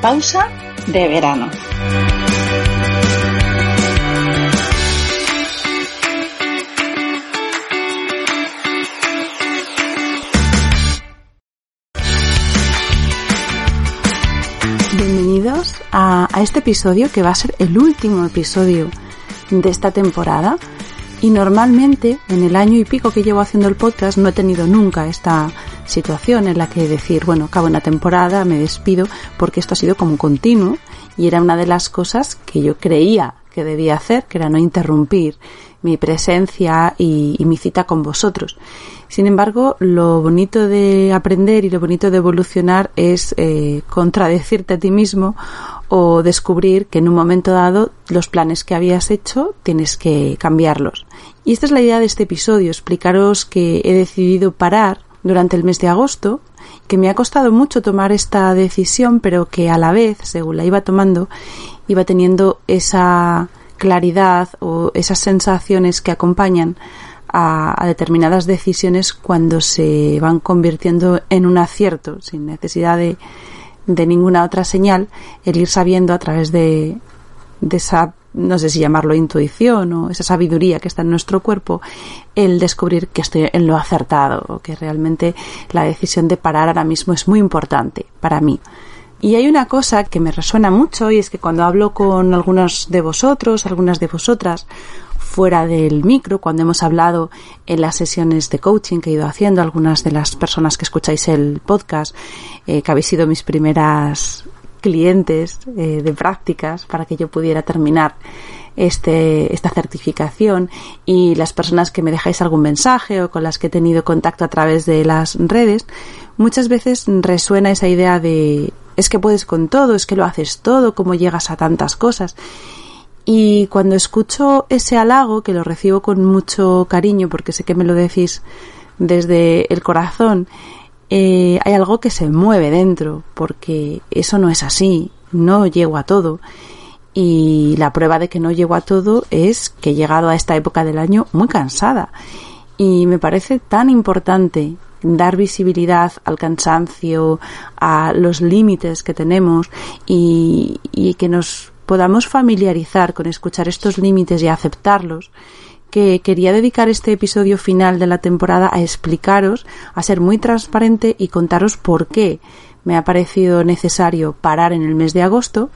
pausa de verano. Bienvenidos a, este episodio que va a ser el último episodio de esta temporada y normalmente en el año y pico que llevo haciendo el podcast no he tenido nunca esta situación en la que decir, bueno, acabo una temporada, me despido, porque esto ha sido como continuo y era una de las cosas que yo creía que debía hacer, que era no interrumpir mi presencia y, mi cita con vosotros. Sin embargo, lo bonito de aprender y lo bonito de evolucionar es eh, contradecirte a ti mismo o descubrir que en un momento dado los planes que habías hecho tienes que cambiarlos. Y esta es la idea de este episodio, explicaros que he decidido parar durante el mes de agosto, que me ha costado mucho tomar esta decisión, pero que a la vez, según la iba tomando, iba teniendo esa claridad o esas sensaciones que acompañan a, a, determinadas decisiones cuando se van convirtiendo en un acierto, sin necesidad de, de ninguna otra señal, el ir sabiendo a través de, de esa no sé si llamarlo intuición o esa sabiduría que está en nuestro cuerpo, el descubrir que estoy en lo acertado o que realmente la decisión de parar ahora mismo es muy importante para mí. Y hay una cosa que me resuena mucho y es que cuando hablo con algunos de vosotros, algunas de vosotras, fuera del micro, cuando hemos hablado en las sesiones de coaching que he ido haciendo, algunas de las personas que escucháis el podcast, eh, que habéis sido mis primeras clientes eh, de prácticas para que yo pudiera terminar este, esta certificación y las personas que me dejáis algún mensaje o con las que he tenido contacto a través de las redes, muchas veces resuena esa idea de es que puedes con todo, es que lo haces todo, cómo llegas a tantas cosas. Y cuando escucho ese halago, que lo recibo con mucho cariño porque sé que me lo decís desde el corazón, eh, hay algo que se mueve dentro, porque eso no es así, no llego a todo. Y la prueba de que no llego a todo es que he llegado a esta época del año muy cansada. Y me parece tan importante dar visibilidad al cansancio, a los límites que tenemos y, y que nos podamos familiarizar con escuchar estos límites y aceptarlos que quería dedicar este episodio final de la temporada a explicaros, a ser muy transparente y contaros por qué me ha parecido necesario parar en el mes de agosto,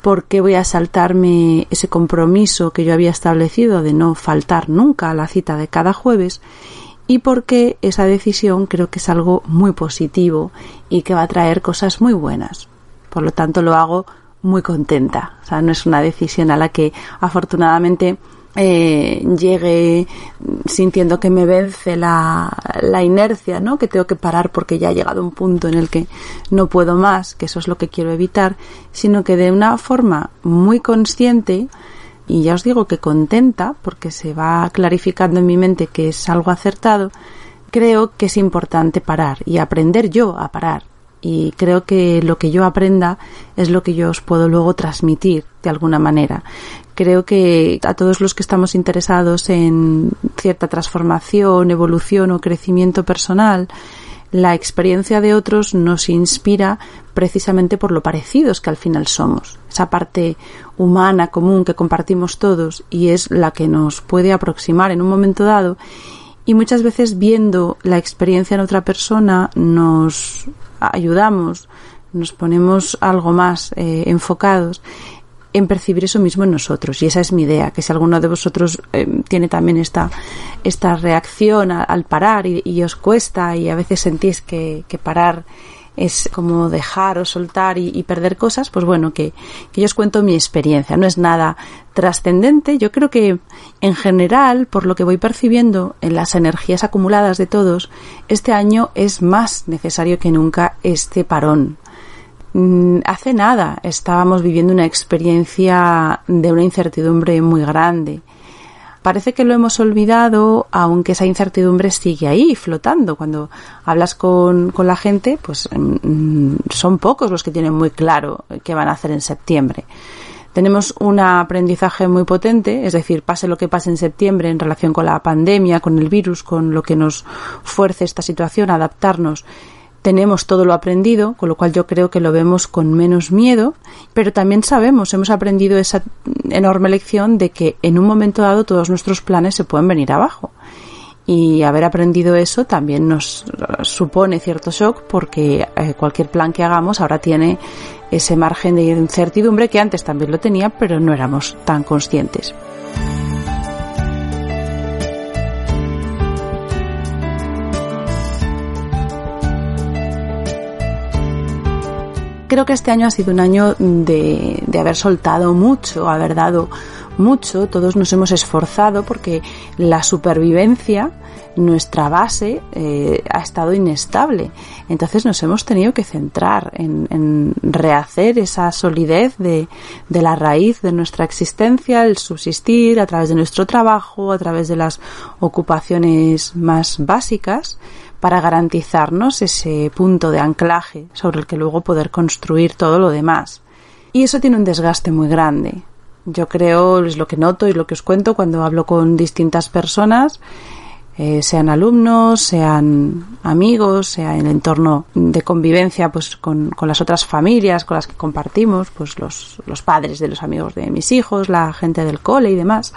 por qué voy a saltarme ese compromiso que yo había establecido de no faltar nunca a la cita de cada jueves y por qué esa decisión creo que es algo muy positivo y que va a traer cosas muy buenas. Por lo tanto, lo hago muy contenta. O sea, no es una decisión a la que afortunadamente eh, llegue sintiendo que me vence la, la, inercia, ¿no? Que tengo que parar porque ya ha llegado un punto en el que no puedo más, que eso es lo que quiero evitar, sino que de una forma muy consciente y ya os digo que contenta porque se va clarificando en mi mente que es algo acertado, creo que es importante parar y aprender yo a parar. Y creo que lo que yo aprenda es lo que yo os puedo luego transmitir de alguna manera creo que a todos los que estamos interesados en cierta transformación, evolución o crecimiento personal, la experiencia de otros nos inspira precisamente por lo parecidos que al final somos. Esa parte humana común que compartimos todos y es la que nos puede aproximar en un momento dado y muchas veces viendo la experiencia en otra persona nos ayudamos, nos ponemos algo más eh, enfocados en percibir eso mismo en nosotros. Y esa es mi idea, que si alguno de vosotros eh, tiene también esta, esta reacción al parar y, y, os cuesta y a veces sentís que, que parar es como dejar o soltar y, perder cosas, pues bueno, que, que, yo os cuento mi experiencia. No es nada trascendente. Yo creo que en general, por lo que voy percibiendo en las energías acumuladas de todos, este año es más necesario que nunca este parón Mm, hace nada estábamos viviendo una experiencia de una incertidumbre muy grande. Parece que lo hemos olvidado, aunque esa incertidumbre sigue ahí, flotando. Cuando hablas con, con la gente, pues mm, son pocos los que tienen muy claro qué van a hacer en septiembre tenemos un aprendizaje muy potente, es decir, pase lo que pase en septiembre en relación con la pandemia, con el virus, con lo que nos fuerce esta situación a adaptarnos tenemos todo lo aprendido, con lo cual yo creo que lo vemos con menos miedo, pero también sabemos, hemos aprendido esa enorme lección de que en un momento dado todos nuestros planes se pueden venir abajo. Y haber aprendido eso también nos supone cierto shock porque eh, cualquier plan que hagamos ahora tiene ese margen de incertidumbre que antes también lo tenía, pero no éramos tan conscientes. Creo que este año ha sido un año de, de haber soltado mucho, haber dado mucho, todos nos hemos esforzado porque la supervivencia, nuestra base, eh, ha estado inestable. Entonces nos hemos tenido que centrar en, en rehacer esa solidez de, de, la raíz de nuestra existencia, el subsistir a través de nuestro trabajo, a través de las ocupaciones más básicas para garantizarnos ese punto de anclaje sobre el que luego poder construir todo lo demás. Y eso tiene un desgaste muy grande. Yo creo, es lo que noto y lo que os cuento cuando hablo con distintas personas, eh, sean alumnos, sean amigos, sea el entorno de convivencia pues con, con, las otras familias con las que compartimos, pues los, los padres de los amigos de mis hijos, la gente del cole y demás.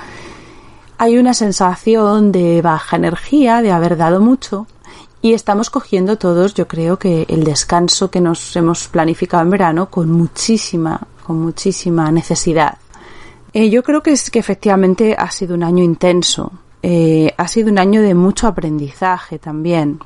Hay una sensación de baja energía, de haber dado mucho y estamos cogiendo todos, yo creo que el descanso que nos hemos planificado en verano con muchísima, con muchísima necesidad. Eh, yo creo que es que efectivamente ha sido un año intenso. Eh, ha sido un año de mucho aprendizaje también.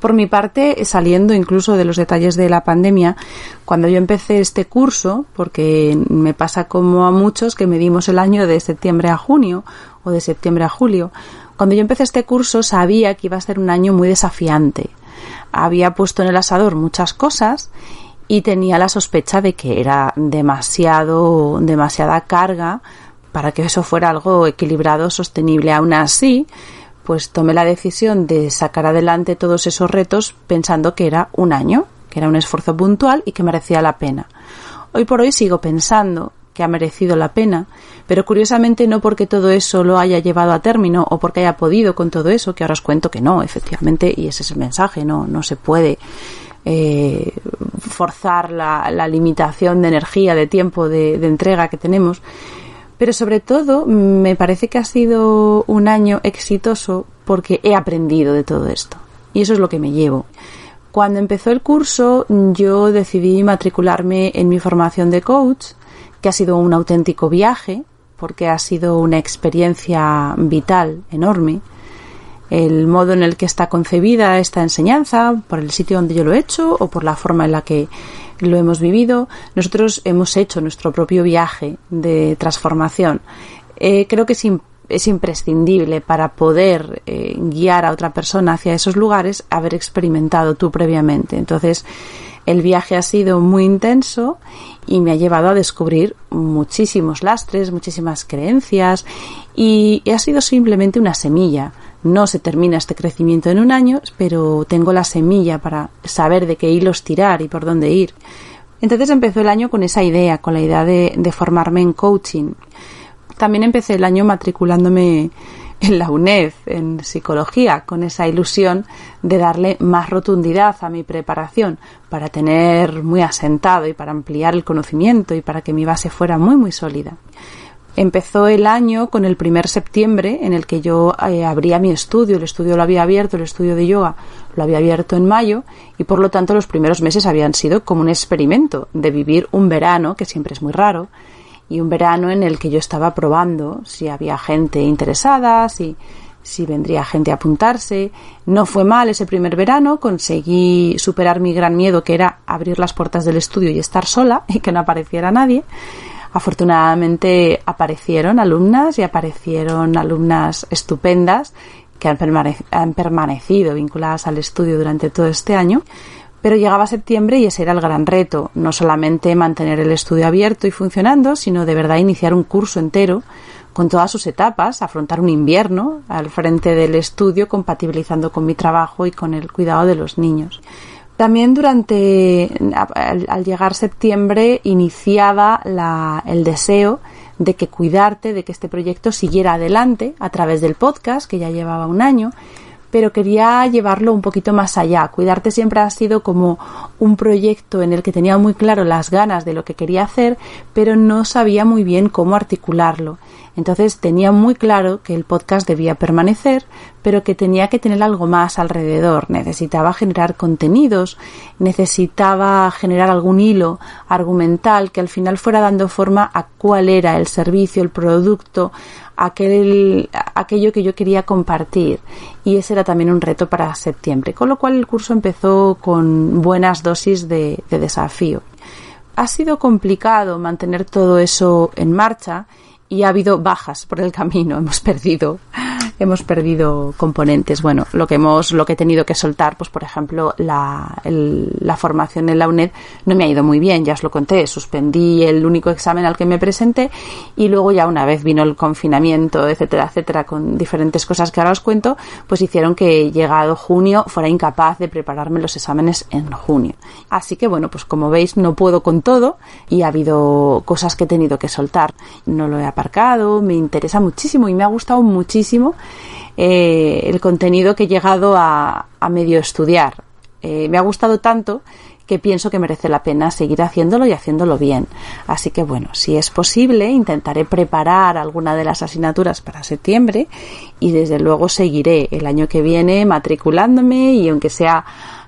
Por mi parte, saliendo incluso de los detalles de la pandemia, cuando yo empecé este curso, porque me pasa como a muchos que medimos el año de septiembre a junio o de septiembre a julio, cuando yo empecé este curso sabía que iba a ser un año muy desafiante. Había puesto en el asador muchas cosas y tenía la sospecha de que era demasiado, demasiada carga para que eso fuera algo equilibrado, sostenible. Aún así, pues tomé la decisión de sacar adelante todos esos retos pensando que era un año, que era un esfuerzo puntual y que merecía la pena. Hoy por hoy sigo pensando que ha merecido la pena, pero curiosamente no porque todo eso lo haya llevado a término o porque haya podido con todo eso, que ahora os cuento que no, efectivamente, y ese es el mensaje, no, no se puede eh, forzar la, limitación de energía, de tiempo, de, de entrega que tenemos, pero sobre todo me parece que ha sido un año exitoso porque he aprendido de todo esto. Y eso es lo que me llevo. Cuando empezó el curso, yo decidí matricularme en mi formación de coach que ha sido un auténtico viaje, porque ha sido una experiencia vital enorme. El modo en el que está concebida esta enseñanza, por el sitio donde yo lo he hecho o por la forma en la que lo hemos vivido, nosotros hemos hecho nuestro propio viaje de transformación. Eh, creo que es, es, imprescindible para poder eh, guiar a otra persona hacia esos lugares haber experimentado tú previamente. Entonces, el viaje ha sido muy intenso y me ha llevado a descubrir muchísimos lastres, muchísimas creencias y ha sido simplemente una semilla. No se termina este crecimiento en un año, pero tengo la semilla para saber de qué hilos tirar y por dónde ir. Entonces empezó el año con esa idea, con la idea de, de formarme en coaching. También empecé el año matriculándome en la UNED, en psicología, con esa ilusión de darle más rotundidad a mi preparación para tener muy asentado y para ampliar el conocimiento y para que mi base fuera muy muy sólida. Empezó el año con el primer septiembre en el que yo eh, abría mi estudio, el estudio lo había abierto, el estudio de yoga lo había abierto en mayo y por lo tanto los primeros meses habían sido como un experimento de vivir un verano, que siempre es muy raro, y un verano en el que yo estaba probando si había gente interesada, si, si vendría gente a apuntarse. No fue mal ese primer verano, conseguí superar mi gran miedo que era abrir las puertas del estudio y estar sola y que no apareciera nadie. Afortunadamente aparecieron alumnas y aparecieron alumnas estupendas que han, permanecido vinculadas al estudio durante todo este año Pero llegaba septiembre y ese era el gran reto, no solamente mantener el estudio abierto y funcionando, sino de verdad iniciar un curso entero con todas sus etapas, afrontar un invierno al frente del estudio, compatibilizando con mi trabajo y con el cuidado de los niños. También durante, al, llegar septiembre, iniciaba el deseo de que cuidarte, de que este proyecto siguiera adelante a través del podcast, que ya llevaba un año, pero quería llevarlo un poquito más allá. Cuidarte siempre ha sido como un proyecto en el que tenía muy claro las ganas de lo que quería hacer, pero no sabía muy bien cómo articularlo. Entonces tenía muy claro que el podcast debía permanecer, pero que tenía que tener algo más alrededor. Necesitaba generar contenidos, necesitaba generar algún hilo argumental que al final fuera dando forma a cuál era el servicio, el producto, aquel, aquello que yo quería compartir. Y ese era también un reto para septiembre. Con lo cual el curso empezó con buenas dosis de, de desafío. Ha sido complicado mantener todo eso en marcha y ha habido bajas por el camino. Hemos perdido, hemos perdido componentes. Bueno, lo que hemos, lo que he tenido que soltar, pues por ejemplo, la, la formación en la UNED no me ha ido muy bien, ya os lo conté. Suspendí el único examen al que me presenté y luego ya una vez vino el confinamiento, etcétera, etcétera, con diferentes cosas que ahora os cuento, pues hicieron que llegado junio fuera incapaz de prepararme los exámenes en junio. Así que bueno, pues como veis no puedo con todo y ha habido cosas que he tenido que soltar. No lo he me interesa muchísimo y me ha gustado muchísimo eh, el contenido que he llegado a, medio estudiar. Eh, me ha gustado tanto que pienso que merece la pena seguir haciéndolo y haciéndolo bien. Así que bueno, si es posible, intentaré preparar alguna de las asignaturas para septiembre y desde luego seguiré el año que viene matriculándome y aunque sea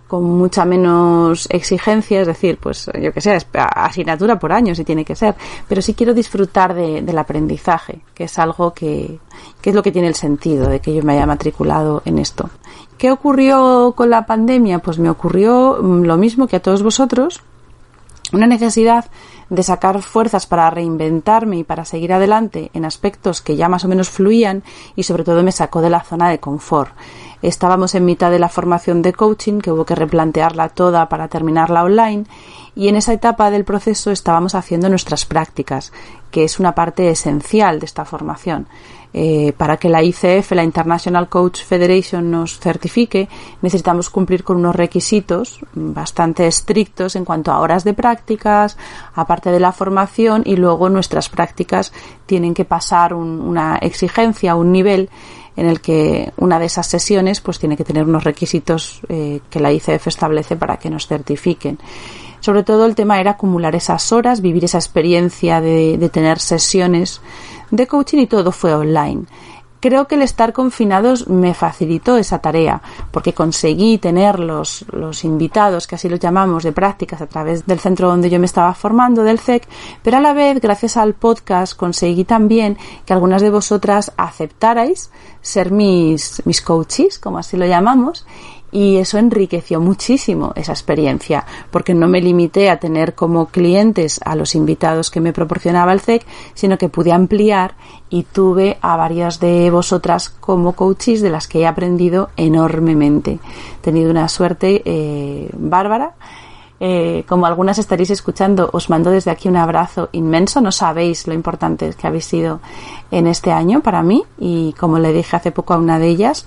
con mucha menos exigencia, es decir, pues yo que sé, asignatura por año si tiene que ser, pero sí quiero disfrutar del aprendizaje, que es algo que, que es lo que tiene el sentido de que yo me haya matriculado en esto. ¿Qué ocurrió con la pandemia? Pues me ocurrió mm, lo mismo que a todos vosotros, una necesidad de sacar fuerzas para reinventarme y para seguir adelante en aspectos que ya más o menos fluían y sobre todo me sacó de la zona de confort. Estábamos en mitad de la formación de coaching, que hubo que replantearla toda para terminarla online, y en esa etapa del proceso estábamos haciendo nuestras prácticas, que es una parte esencial de esta formación. Eh, para que la ICF, la International Coach Federation, nos certifique, necesitamos cumplir con unos requisitos bastante estrictos en cuanto a horas de prácticas, aparte de la formación, y luego nuestras prácticas tienen que pasar una exigencia, un nivel en el que una de esas sesiones pues tiene que tener unos requisitos eh, que la ICF establece para que nos certifiquen. Sobre todo el tema era acumular esas horas, vivir esa experiencia de, de tener sesiones de coaching y todo fue online. Creo que el estar confinados me facilitó esa tarea, porque conseguí tener los, los invitados, que así los llamamos, de prácticas a través del centro donde yo me estaba formando, del CEC, pero a la vez, gracias al podcast, conseguí también que algunas de vosotras aceptarais ser mis, mis coaches, como así lo llamamos, y eso enriqueció muchísimo esa experiencia porque no me limité a tener como clientes a los invitados que me proporcionaba el CEC, sino que pude ampliar y tuve a varias de vosotras como coaches de las que he aprendido enormemente. He tenido una suerte eh, bárbara. Eh, como algunas estaréis escuchando, os mando desde aquí un abrazo inmenso. No sabéis lo importante que habéis sido en este año para mí y como le dije hace poco a una de ellas,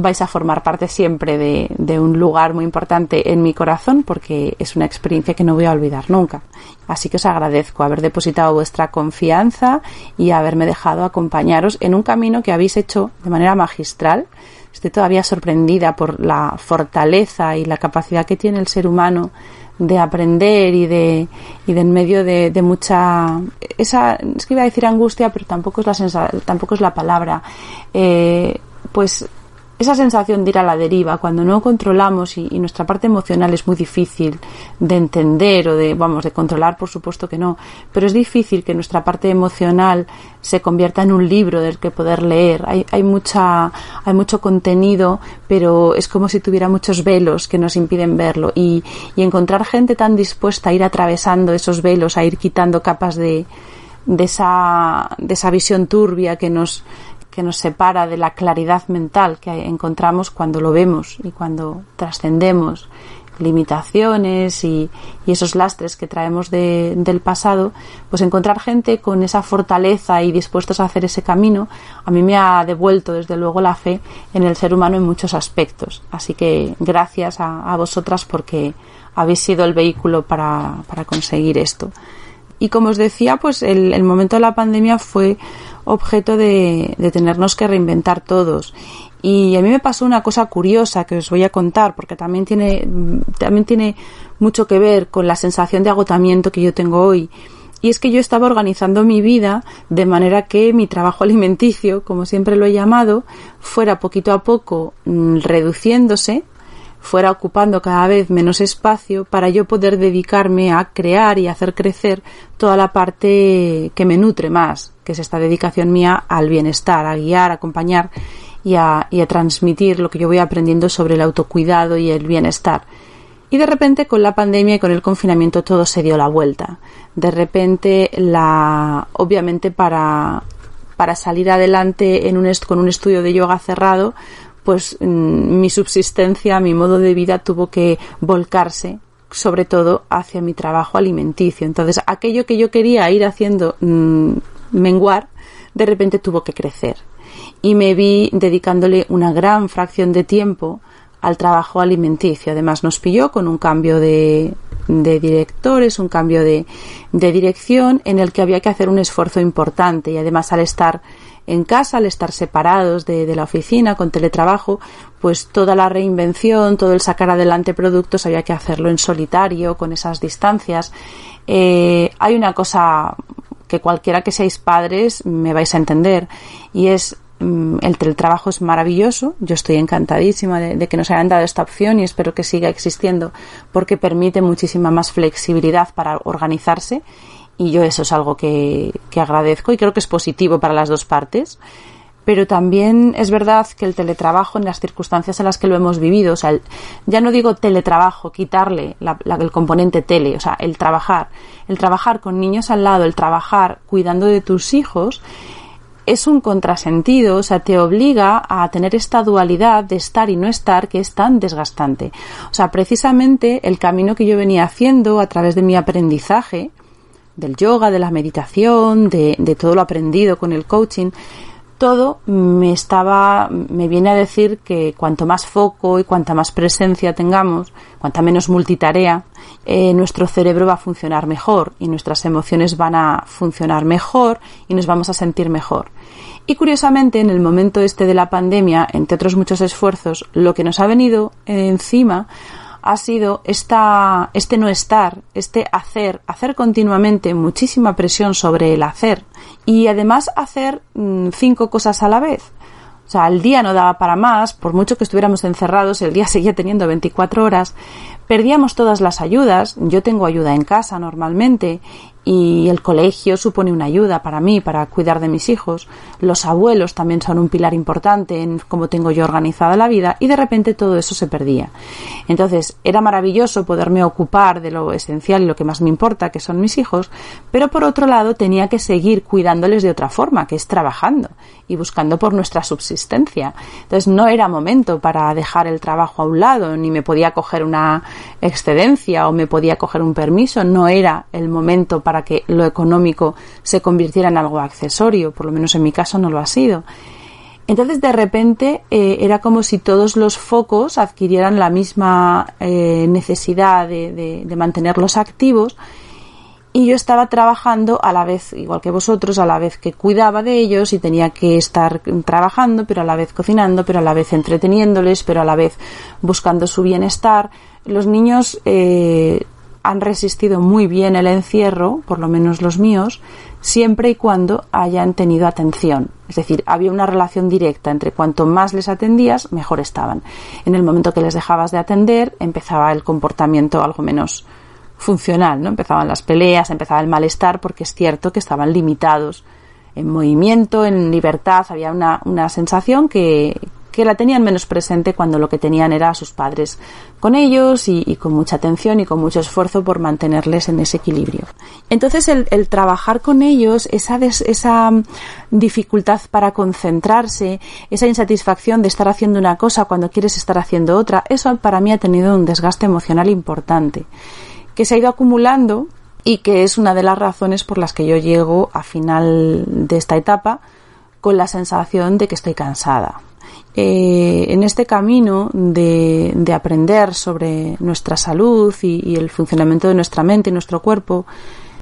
vais a formar parte siempre de, un lugar muy importante en mi corazón porque es una experiencia que no voy a olvidar nunca. Así que os agradezco haber depositado vuestra confianza y haberme dejado acompañaros en un camino que habéis hecho de manera magistral. Estoy todavía sorprendida por la fortaleza y la capacidad que tiene el ser humano de aprender y de, y de en medio de, mucha esa es que iba a decir angustia pero tampoco es la tampoco es la palabra eh, pues esa sensación de ir a la deriva, cuando no controlamos y, nuestra parte emocional es muy difícil de entender o de, vamos, de controlar, por supuesto que no, pero es difícil que nuestra parte emocional se convierta en un libro del que poder leer. Hay, hay mucha, hay mucho contenido, pero es como si tuviera muchos velos que nos impiden verlo y, y encontrar gente tan dispuesta a ir atravesando esos velos, a ir quitando capas de, de esa, de esa visión turbia que nos, que nos separa de la claridad mental que encontramos cuando lo vemos y cuando trascendemos, limitaciones y, esos lastres que traemos del pasado, pues encontrar gente con esa fortaleza y dispuestos a hacer ese camino, a mí me ha devuelto desde luego la fe en el ser humano en muchos aspectos. Así que gracias a, vosotras porque habéis sido el vehículo para, conseguir esto. Y como os decía, pues el, momento de la pandemia fue objeto de, de tenernos que reinventar todos y a mí me pasó una cosa curiosa que os voy a contar, porque también tiene, también tiene mucho que ver con la sensación de agotamiento que yo tengo hoy. Y es que yo estaba organizando mi vida de manera que mi trabajo alimenticio, como siempre lo he llamado, fuera poquito a poco mm, reduciéndose, fuera ocupando cada vez menos espacio para yo poder dedicarme a crear y hacer crecer toda la parte que me nutre más, que es esta dedicación mía al bienestar, a guiar, a acompañar y a, transmitir lo que yo voy aprendiendo sobre el autocuidado y el bienestar. Y de repente con la pandemia y con el confinamiento todo se dio la vuelta. De repente la obviamente para para salir adelante en un con un estudio de yoga cerrado, pues mm, mi subsistencia, mi modo de vida tuvo que volcarse sobre todo hacia mi trabajo alimenticio. Entonces, aquello que yo quería ir haciendo mm, menguar, de repente tuvo que crecer y me vi dedicándole una gran fracción de tiempo al trabajo alimenticio. Además nos pilló con un cambio de, de directores, un cambio de, de, dirección en el que había que hacer un esfuerzo importante y además al estar en casa, al estar separados de, la oficina con teletrabajo, pues toda la reinvención, todo el sacar adelante productos había que hacerlo en solitario, con esas distancias. Eh, hay una cosa que cualquiera que seáis padres me vais a entender y es Mm, el teletrabajo es maravilloso. Yo estoy encantadísima de, que nos hayan dado esta opción y espero que siga existiendo porque permite muchísima más flexibilidad para organizarse y yo eso es algo que, agradezco y creo que es positivo para las dos partes. Pero también es verdad que el teletrabajo en las circunstancias en las que lo hemos vivido, o sea, ya no digo teletrabajo, quitarle el componente tele, o sea, el trabajar, el trabajar con niños al lado, el trabajar cuidando de tus hijos, es un contrasentido, o sea, te obliga a tener esta dualidad de estar y no estar que es tan desgastante. O sea, precisamente el camino que yo venía haciendo a través de mi aprendizaje, del yoga, de la meditación, de, todo lo aprendido con el coaching, todo me estaba, me viene a decir que cuanto más foco y cuanta más presencia tengamos, cuanta menos multitarea, eh, nuestro cerebro va a funcionar mejor y nuestras emociones van a funcionar mejor y nos vamos a sentir mejor. Y curiosamente, en el momento este de la pandemia, entre otros muchos esfuerzos, lo que nos ha venido encima ha sido esta, este no estar, este hacer, hacer continuamente muchísima presión sobre el hacer y además hacer mm, cinco cosas a la vez. O sea, el día no daba para más, por mucho que estuviéramos encerrados, el día seguía teniendo 24 horas, perdíamos todas las ayudas, yo tengo ayuda en casa normalmente y el colegio supone una ayuda para mí, para cuidar de mis hijos. Los abuelos también son un pilar importante en cómo tengo yo organizada la vida y de repente todo eso se perdía. Entonces era maravilloso poderme ocupar de lo esencial y lo que más me importa, que son mis hijos, pero por otro lado tenía que seguir cuidándoles de otra forma, que es trabajando y buscando por nuestra subsistencia. Entonces no era momento para dejar el trabajo a un lado, ni me podía coger una excedencia o me podía coger un permiso, no era el momento para que lo económico se convirtiera en algo accesorio, por lo menos en mi caso no lo ha sido. Entonces de repente eh, era como si todos los focos adquirieran la misma eh, necesidad de, de, mantenerlos activos y yo estaba trabajando a la vez, igual que vosotros, a la vez que cuidaba de ellos y tenía que estar trabajando, pero a la vez cocinando, pero a la vez entreteniéndoles, pero a la vez buscando su bienestar. Los niños eh, han resistido muy bien el encierro, por lo menos los míos, siempre y cuando hayan tenido atención. Es decir, había una relación directa entre cuanto más les atendías, mejor estaban. En el momento que les dejabas de atender, empezaba el comportamiento algo menos funcional, ¿no? Empezaban las peleas, empezaba el malestar, porque es cierto que estaban limitados en movimiento, en libertad, había una, una sensación que, que la tenían menos presente cuando lo que tenían era a sus padres con ellos y, con mucha atención y con mucho esfuerzo por mantenerles en ese equilibrio. Entonces el, trabajar con ellos, esa, esa dificultad para concentrarse, esa insatisfacción de estar haciendo una cosa cuando quieres estar haciendo otra, eso para mí ha tenido un desgaste emocional importante que se ha ido acumulando y que es una de las razones por las que yo llego a final de esta etapa con la sensación de que estoy cansada. Eh, en este camino de, aprender sobre nuestra salud y, el funcionamiento de nuestra mente y nuestro cuerpo,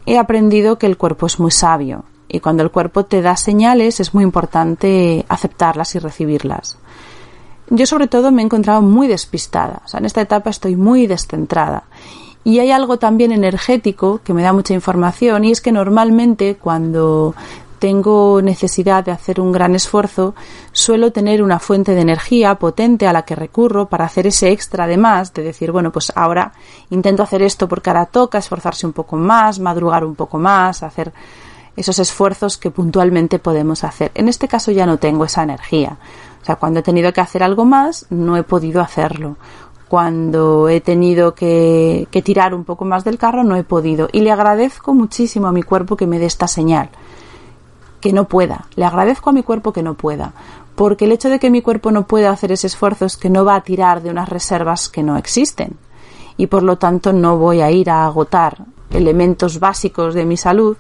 he aprendido que el cuerpo es muy sabio. Y cuando el cuerpo te da señales es muy importante aceptarlas y recibirlas. Yo sobre todo me he encontrado muy despistada, o sea, en esta etapa estoy muy descentrada. Y hay algo también energético que me da mucha información y es que normalmente cuando tengo necesidad de hacer un gran esfuerzo, suelo tener una fuente de energía potente a la que recurro para hacer ese extra de más, de decir, bueno, pues ahora intento hacer esto porque ahora toca esforzarse un poco más, madrugar un poco más, hacer esos esfuerzos que puntualmente podemos hacer. En este caso ya no tengo esa energía. O sea, cuando he tenido que hacer algo más, no he podido hacerlo cuando he tenido que, tirar un poco más del carro no he podido y le agradezco muchísimo a mi cuerpo que me dé esta señal que no pueda. Le agradezco a mi cuerpo que no pueda porque el hecho de que mi cuerpo no pueda hacer ese esfuerzo es que no va a tirar de unas reservas que no existen. Y por lo tanto no voy a ir a agotar elementos básicos de mi salud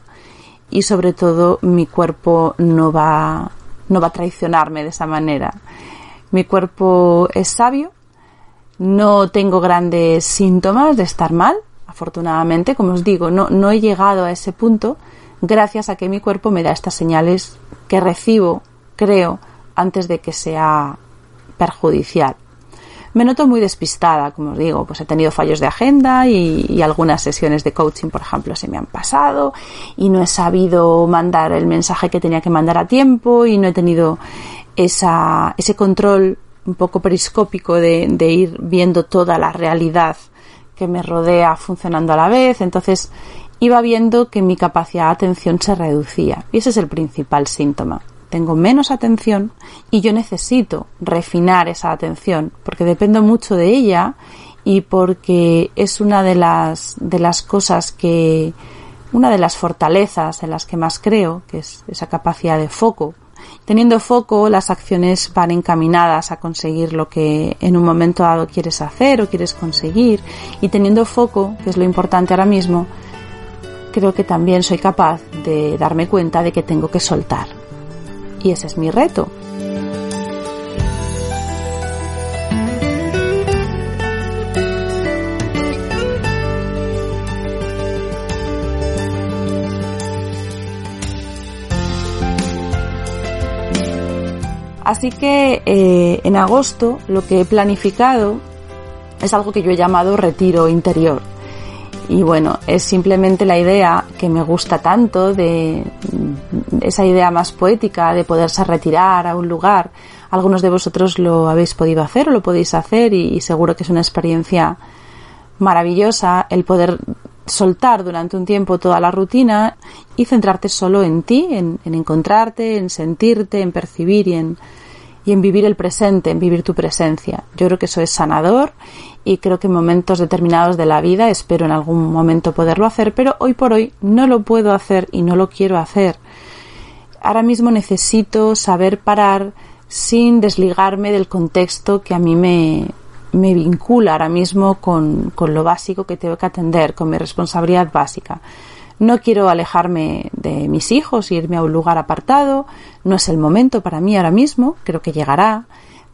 y sobre todo mi cuerpo no va no va a traicionarme de esa manera. Mi cuerpo es sabio no tengo grandes síntomas de estar mal, afortunadamente, como os digo, no, no he llegado a ese punto gracias a que mi cuerpo me da estas señales que recibo, creo, antes de que sea perjudicial. Me noto muy despistada, como os digo, pues he tenido fallos de agenda y, algunas sesiones de coaching, por ejemplo, se me han pasado y no he sabido mandar el mensaje que tenía que mandar a tiempo y no he tenido esa, ese control un poco periscópico de, de ir viendo toda la realidad que me rodea funcionando a la vez. Entonces iba viendo que mi capacidad de atención se reducía. Y ese es el principal síntoma. Tengo menos atención y yo necesito refinar esa atención porque dependo mucho de ella y porque es una de las, de las cosas que, una de las fortalezas en las que más creo, que es esa capacidad de foco Teniendo foco, las acciones van encaminadas a conseguir lo que en un momento dado quieres hacer o quieres conseguir. Y teniendo foco, que es lo importante ahora mismo, creo que también soy capaz de darme cuenta de que tengo que soltar. Y ese es mi reto. Así que eh, en agosto lo que he planificado es algo que yo he llamado retiro interior. Y bueno, es simplemente la idea que me gusta tanto de esa idea más poética de poderse retirar a un lugar. Algunos de vosotros lo habéis podido hacer o lo podéis hacer y seguro que es una experiencia maravillosa el poder soltar durante un tiempo toda la rutina y centrarte solo en ti, en, encontrarte, en sentirte, en percibir y en, y en vivir el presente, en vivir tu presencia. Yo creo que eso es sanador y creo que en momentos determinados de la vida espero en algún momento poderlo hacer, pero hoy por hoy no lo puedo hacer y no lo quiero hacer. Ahora mismo necesito saber parar sin desligarme del contexto que a mí me, me vincula ahora mismo con, con lo básico que tengo que atender, con mi responsabilidad básica. No quiero alejarme de mis hijos irme a un lugar apartado. No es el momento para mí ahora mismo. Creo que llegará.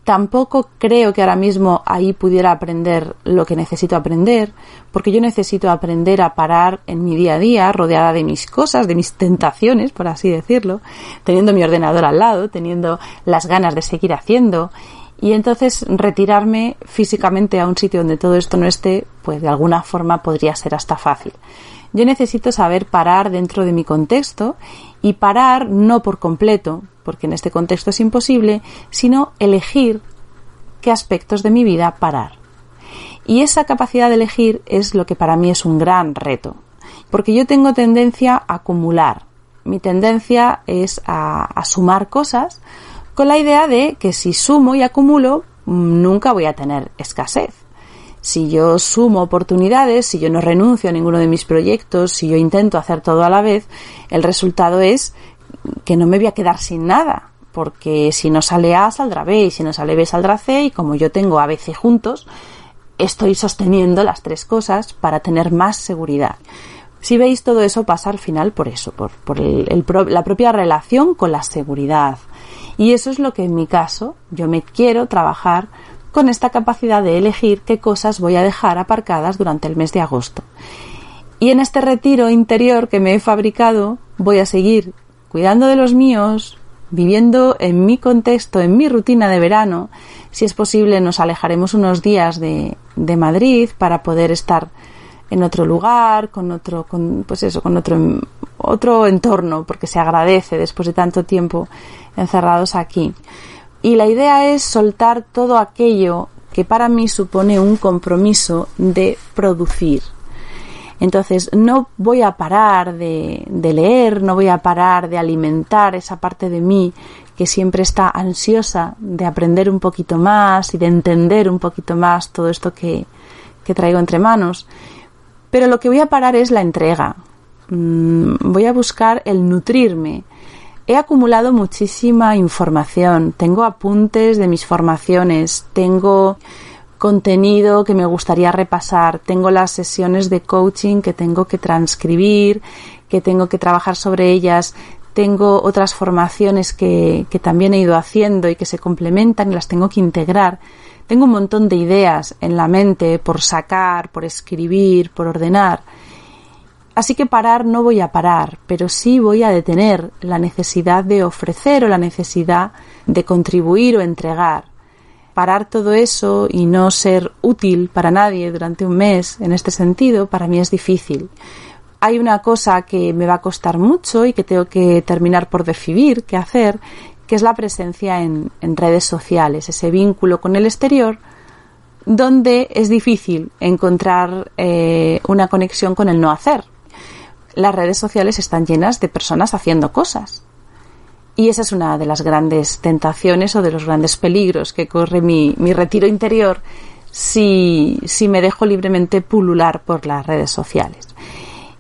Tampoco creo que ahora mismo ahí pudiera aprender lo que necesito aprender, porque yo necesito aprender a parar en mi día a día, rodeada de mis cosas, de mis tentaciones, por así decirlo, teniendo mi ordenador al lado, teniendo las ganas de seguir haciendo y entonces retirarme físicamente a un sitio donde todo esto no esté, pues de alguna forma podría ser hasta fácil. Yo necesito saber parar dentro de mi contexto y parar no por completo, porque en este contexto es imposible, sino elegir qué aspectos de mi vida parar. Y esa capacidad de elegir es lo que para mí es un gran reto, porque yo tengo tendencia a acumular. Mi tendencia es a, sumar cosas con la idea de que si sumo y acumulo, nunca voy a tener escasez. Si yo sumo oportunidades, si yo no renuncio a ninguno de mis proyectos, si yo intento hacer todo a la vez, el resultado es que no me voy a quedar sin nada, porque si no sale A, saldrá B, y si no sale B, saldrá C, y como yo tengo A, B, C juntos, estoy sosteniendo las tres cosas para tener más seguridad. Si veis, todo eso pasa al final por eso, por, la propia relación con la seguridad. Y eso es lo que en mi caso yo me quiero trabajar con esta capacidad de elegir qué cosas voy a dejar aparcadas durante el mes de agosto. Y en este retiro interior que me he fabricado voy a seguir cuidando de los míos, viviendo en mi contexto, en mi rutina de verano. Si es posible, nos alejaremos unos días de, de Madrid para poder estar en otro lugar, con otro, con, pues eso, con otro, otro entorno, porque se agradece después de tanto tiempo encerrados aquí. Y la idea es soltar todo aquello que para mí supone un compromiso de producir. Entonces no voy a parar de, leer, no voy a parar de alimentar esa parte de mí que siempre está ansiosa de aprender un poquito más y de entender un poquito más todo esto que, que traigo entre manos. Pero lo que voy a parar es la entrega. Mm, voy a buscar el nutrirme, He acumulado muchísima información, tengo apuntes de mis formaciones, tengo contenido que me gustaría repasar, tengo las sesiones de coaching que tengo que transcribir, que tengo que trabajar sobre ellas, tengo otras formaciones que, que también he ido haciendo y que se complementan y las tengo que integrar. Tengo un montón de ideas en la mente por sacar, por escribir, por ordenar. Así que parar no voy a parar, pero sí voy a detener la necesidad de ofrecer o la necesidad de contribuir o entregar. Parar todo eso y no ser útil para nadie durante un mes en este sentido para mí es difícil. Hay una cosa que me va a costar mucho y que tengo que terminar por decidir qué hacer, que es la presencia en, redes sociales, ese vínculo con el exterior donde es difícil encontrar eh, una conexión con el no hacer, las redes sociales están llenas de personas haciendo cosas. Y esa es una de las grandes tentaciones o de los grandes peligros que corre mi, retiro interior si, si me dejo libremente pulular por las redes sociales.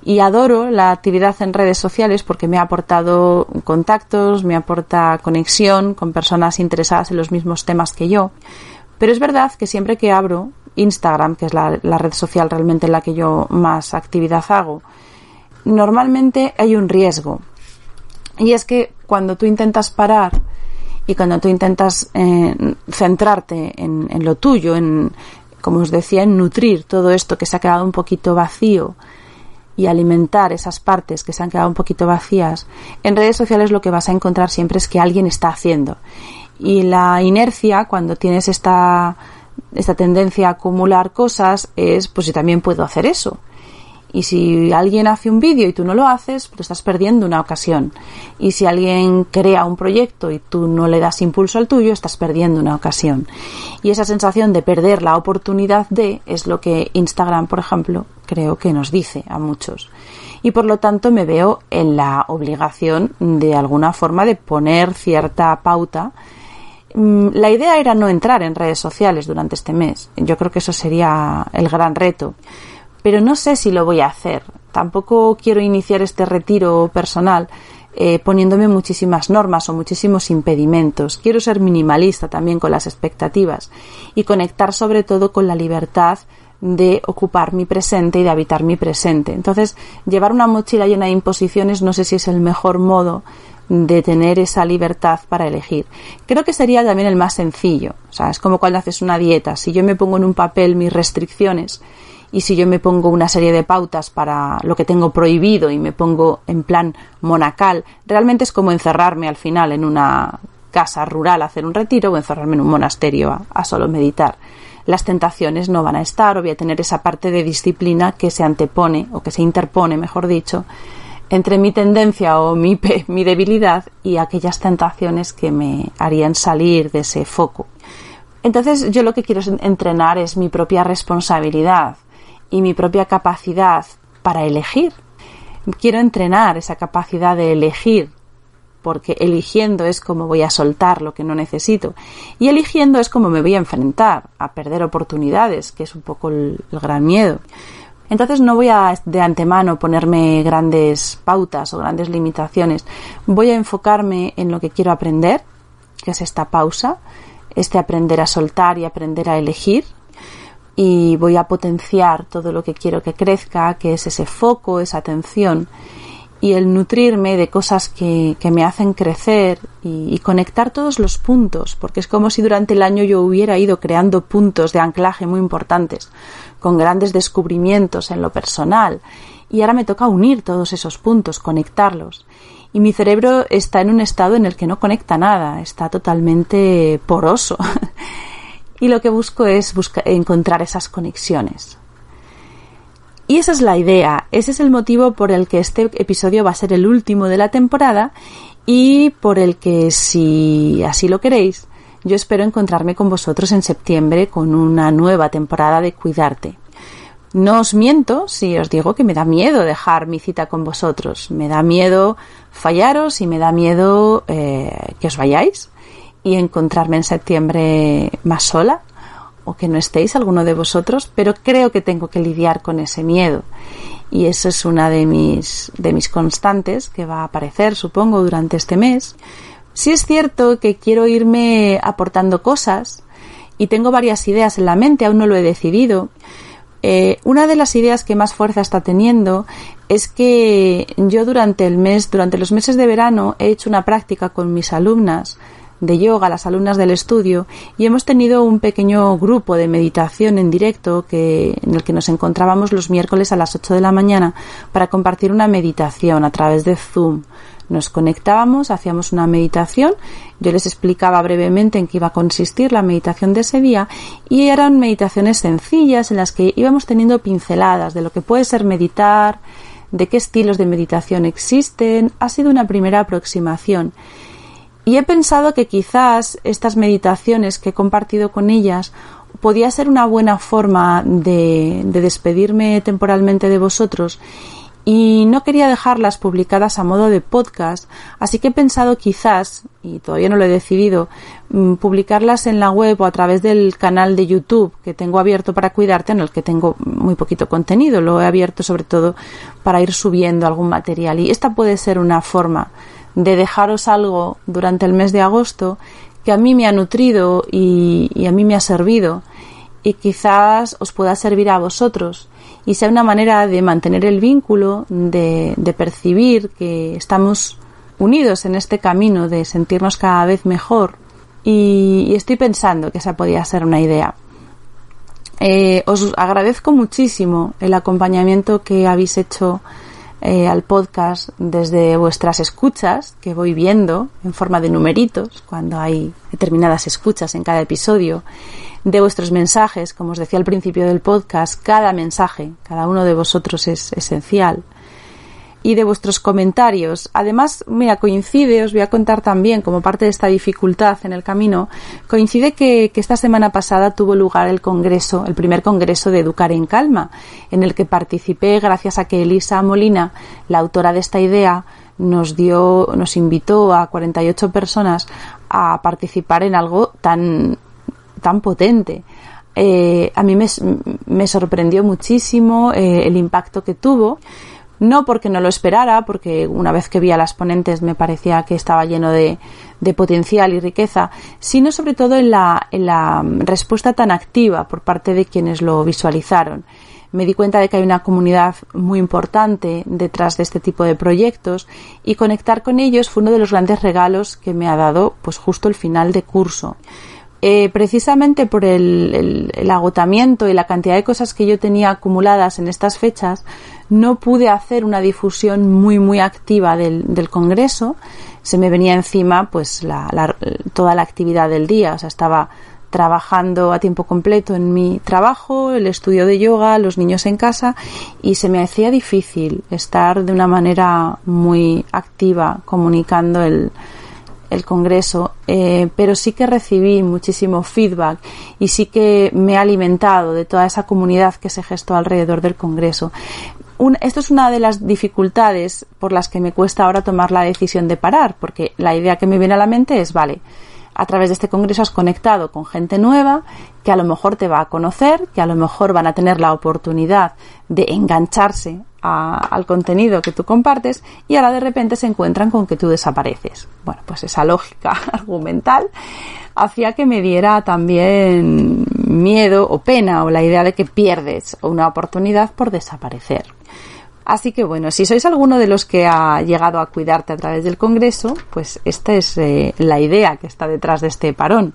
Y adoro la actividad en redes sociales porque me ha aportado contactos, me aporta conexión con personas interesadas en los mismos temas que yo. Pero es verdad que siempre que abro Instagram, que es la, la red social realmente en la que yo más actividad hago, normalmente hay un riesgo. Y es que cuando tú intentas parar y cuando tú intentas eh, centrarte en, en, lo tuyo, en, como os decía, en nutrir todo esto que se ha quedado un poquito vacío y alimentar esas partes que se han quedado un poquito vacías, en redes sociales lo que vas a encontrar siempre es que alguien está haciendo. Y la inercia, cuando tienes esta, esta tendencia a acumular cosas, es pues yo también puedo hacer eso y si alguien hace un vídeo y tú no lo haces, pues estás perdiendo una ocasión. Y si alguien crea un proyecto y tú no le das impulso al tuyo, estás perdiendo una ocasión. Y esa sensación de perder la oportunidad de es lo que Instagram, por ejemplo, creo que nos dice a muchos. Y por lo tanto me veo en la obligación de alguna forma de poner cierta pauta mm, la idea era no entrar en redes sociales durante este mes. Yo creo que eso sería el gran reto pero no sé si lo voy a hacer. Tampoco quiero iniciar este retiro personal eh, poniéndome muchísimas normas o muchísimos impedimentos. Quiero ser minimalista también con las expectativas y conectar sobre todo con la libertad de ocupar mi presente y de habitar mi presente. Entonces, llevar una mochila llena de imposiciones no sé si es el mejor modo de tener esa libertad para elegir. Creo que sería también el más sencillo. O sea, es como cuando haces una dieta. Si yo me pongo en un papel mis restricciones y si yo me pongo una serie de pautas para lo que tengo prohibido y me pongo en plan monacal, realmente es como encerrarme al final en una casa rural a hacer un retiro o encerrarme en un monasterio a, solo meditar. Las tentaciones no van a estar o voy a tener esa parte de disciplina que se antepone o que se interpone, mejor dicho, entre mi tendencia o mi, mi debilidad y aquellas tentaciones que me harían salir de ese foco. Entonces yo lo que quiero entrenar es mi propia responsabilidad, y mi propia capacidad para elegir. Quiero entrenar esa capacidad de elegir porque eligiendo es como voy a soltar lo que no necesito y eligiendo es como me voy a enfrentar a perder oportunidades, que es un poco el, gran miedo. Entonces no voy a de antemano ponerme grandes pautas o grandes limitaciones. Voy a enfocarme en lo que quiero aprender, que es esta pausa, este aprender a soltar y aprender a elegir. Y voy a potenciar todo lo que quiero que crezca, que es ese foco, esa atención y el nutrirme de cosas que, que me hacen crecer y, conectar todos los puntos, porque es como si durante el año yo hubiera ido creando puntos de anclaje muy importantes, con grandes descubrimientos en lo personal, y ahora me toca unir todos esos puntos, conectarlos. Y mi cerebro está en un estado en el que no conecta nada, está totalmente poroso. y lo que busco es encontrar esas conexiones. Y esa es la idea, ese es el motivo por el que este episodio va a ser el último de la temporada y por el que, si así lo queréis, yo espero encontrarme con vosotros en septiembre con una nueva temporada de Cuidarte. No os miento si os digo que me da miedo dejar mi cita con vosotros, me da miedo fallaros y me da miedo eh, que os vayáis y encontrarme en septiembre más sola o que no estéis alguno de vosotros, pero creo que tengo que lidiar con ese miedo. Y eso es una de mis, de mis constantes que va a aparecer, supongo, durante este mes. Sí es cierto que quiero irme aportando cosas y tengo varias ideas en la mente, aún no lo he decidido. Eh, una de las ideas que más fuerza está teniendo es que yo durante el mes, durante los meses de verano, he hecho una práctica con mis alumnas de yoga, las alumnas del estudio, y hemos tenido un pequeño grupo de meditación en directo que, en el que nos encontrábamos los miércoles a las 8 de la mañana para compartir una meditación a través de Zoom. Nos conectábamos, hacíamos una meditación, yo les explicaba brevemente en qué iba a consistir la meditación de ese día y eran meditaciones sencillas en las que íbamos teniendo pinceladas de lo que puede ser meditar, de qué estilos de meditación existen. Ha sido una primera aproximación y he pensado que quizás estas meditaciones que he compartido con ellas podía ser una buena forma de, despedirme temporalmente de vosotros. Y no quería dejarlas publicadas a modo de podcast, así que he pensado quizás, y todavía no lo he decidido, mm, publicarlas en la web o a través del canal de YouTube que tengo abierto para cuidarte, en el que tengo muy poquito contenido, lo he abierto sobre todo para ir subiendo algún material. Y esta puede ser una forma de dejaros algo durante el mes de agosto que a mí me ha nutrido y, a mí me ha servido. Y quizás os pueda servir a vosotros. Y sea una manera de mantener el vínculo, de, percibir que estamos unidos en este camino de sentirnos cada vez mejor. Y, estoy pensando que esa podría ser una idea. Eh, os agradezco muchísimo el acompañamiento que habéis hecho eh, al podcast desde vuestras escuchas, que voy viendo en forma de numeritos, cuando hay determinadas escuchas en cada episodio, de vuestros mensajes, como os decía al principio del podcast, cada mensaje, cada uno de vosotros es esencial y de vuestros comentarios. Además, mira, coincide, os voy a contar también, como parte de esta dificultad en el camino, coincide que, esta semana pasada tuvo lugar el congreso, el primer congreso de Educar en Calma, en el que participé gracias a que Elisa Molina, la autora de esta idea, nos dio, nos invitó a 48 personas a participar en algo tan, tan potente. Eh, a mí me, sorprendió muchísimo eh, el impacto que tuvo no porque no lo esperara, porque una vez que vi a las ponentes me parecía que estaba lleno de, potencial y riqueza, sino sobre todo en la, en la respuesta tan activa por parte de quienes lo visualizaron me di cuenta de que hay una comunidad muy importante detrás de este tipo de proyectos y conectar con ellos fue uno de los grandes regalos que me ha dado pues justo el final de curso. Eh, precisamente por el, agotamiento y la cantidad de cosas que yo tenía acumuladas en estas fechas, no pude hacer una difusión muy, muy activa del, Congreso. Se me venía encima, pues, toda la actividad del día. O sea, estaba trabajando a tiempo completo en mi trabajo, el estudio de yoga, los niños en casa y se me hacía difícil estar de una manera muy activa comunicando el, el Congreso, eh, pero sí que recibí muchísimo feedback y sí que me he alimentado de toda esa comunidad que se gestó alrededor del Congreso. Esto es una de las dificultades por las que me cuesta ahora tomar la decisión de parar, porque la idea que me viene a la mente es, vale, a través de este congreso has conectado con gente nueva que a lo mejor te va a conocer, que a lo mejor van a tener la oportunidad de engancharse al contenido que tú compartes y ahora de repente se encuentran con que tú desapareces. Bueno, pues esa lógica argumental hacía que me diera también miedo o pena o la idea de que pierdes una oportunidad por desaparecer. Así que bueno, si sois alguno de los que ha llegado a cuidarte a través del Congreso, pues esta es eh, la idea que está detrás de este parón.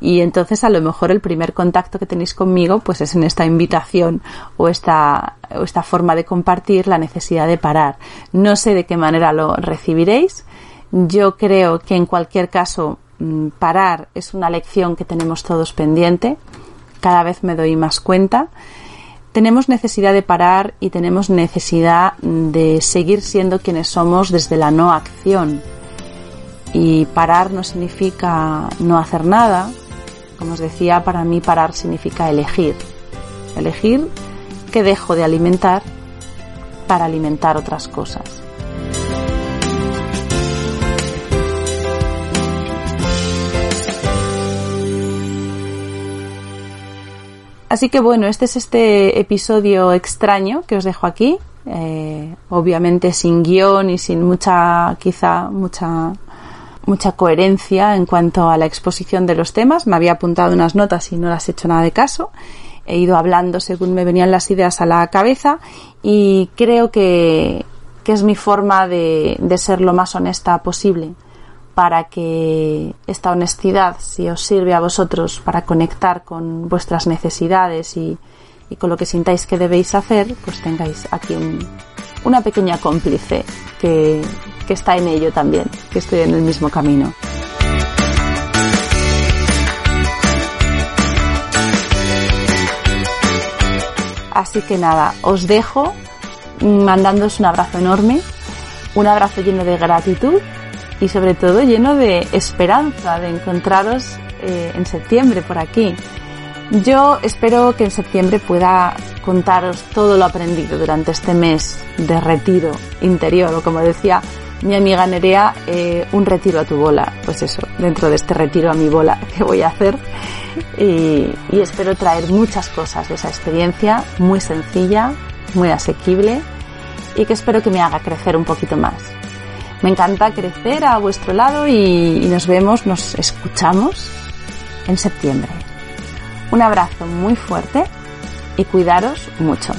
Y entonces a lo mejor el primer contacto que tenéis conmigo pues es en esta invitación o esta, forma de compartir la necesidad de parar. No sé de qué manera lo recibiréis. Yo creo que en cualquier caso mm, parar es una lección que tenemos todos pendiente. Cada vez me doy más cuenta tenemos necesidad de parar y tenemos necesidad de seguir siendo quienes somos desde la no acción. Y parar no significa no hacer nada. Como os decía, para mí parar significa elegir. Elegir que dejo de alimentar para alimentar otras cosas. Así que bueno, este es este episodio extraño que os dejo aquí. Eh, obviamente sin guion y sin mucha, quizá, mucha, mucha coherencia en cuanto a la exposición de los temas. Me había apuntado unas notas y no las he hecho nada de caso. He ido hablando según me venían las ideas a la cabeza y creo que, que es mi forma de, de ser lo más honesta posible para que esta honestidad, si os sirve a vosotros para conectar con vuestras necesidades y, con lo que sintáis que debéis hacer, pues tengáis aquí una pequeña cómplice que, que está en ello también, que estoy en el mismo camino. Así que nada, os dejo mandándoos un abrazo enorme, un abrazo lleno de gratitud y sobre todo lleno de esperanza de encontraros eh, en septiembre por aquí. Yo espero que en septiembre pueda contaros todo lo aprendido durante este mes de retiro interior o como decía mi amiga Nerea, eh, un retiro a tu bola. Pues eso, dentro de este retiro a mi bola que voy a hacer. Y, y espero traer muchas cosas de esa experiencia, muy sencilla, muy asequible y que espero que me haga crecer un poquito más. Me encanta crecer a vuestro lado y, nos vemos, nos escuchamos en septiembre. Un abrazo muy fuerte y cuidaros mucho.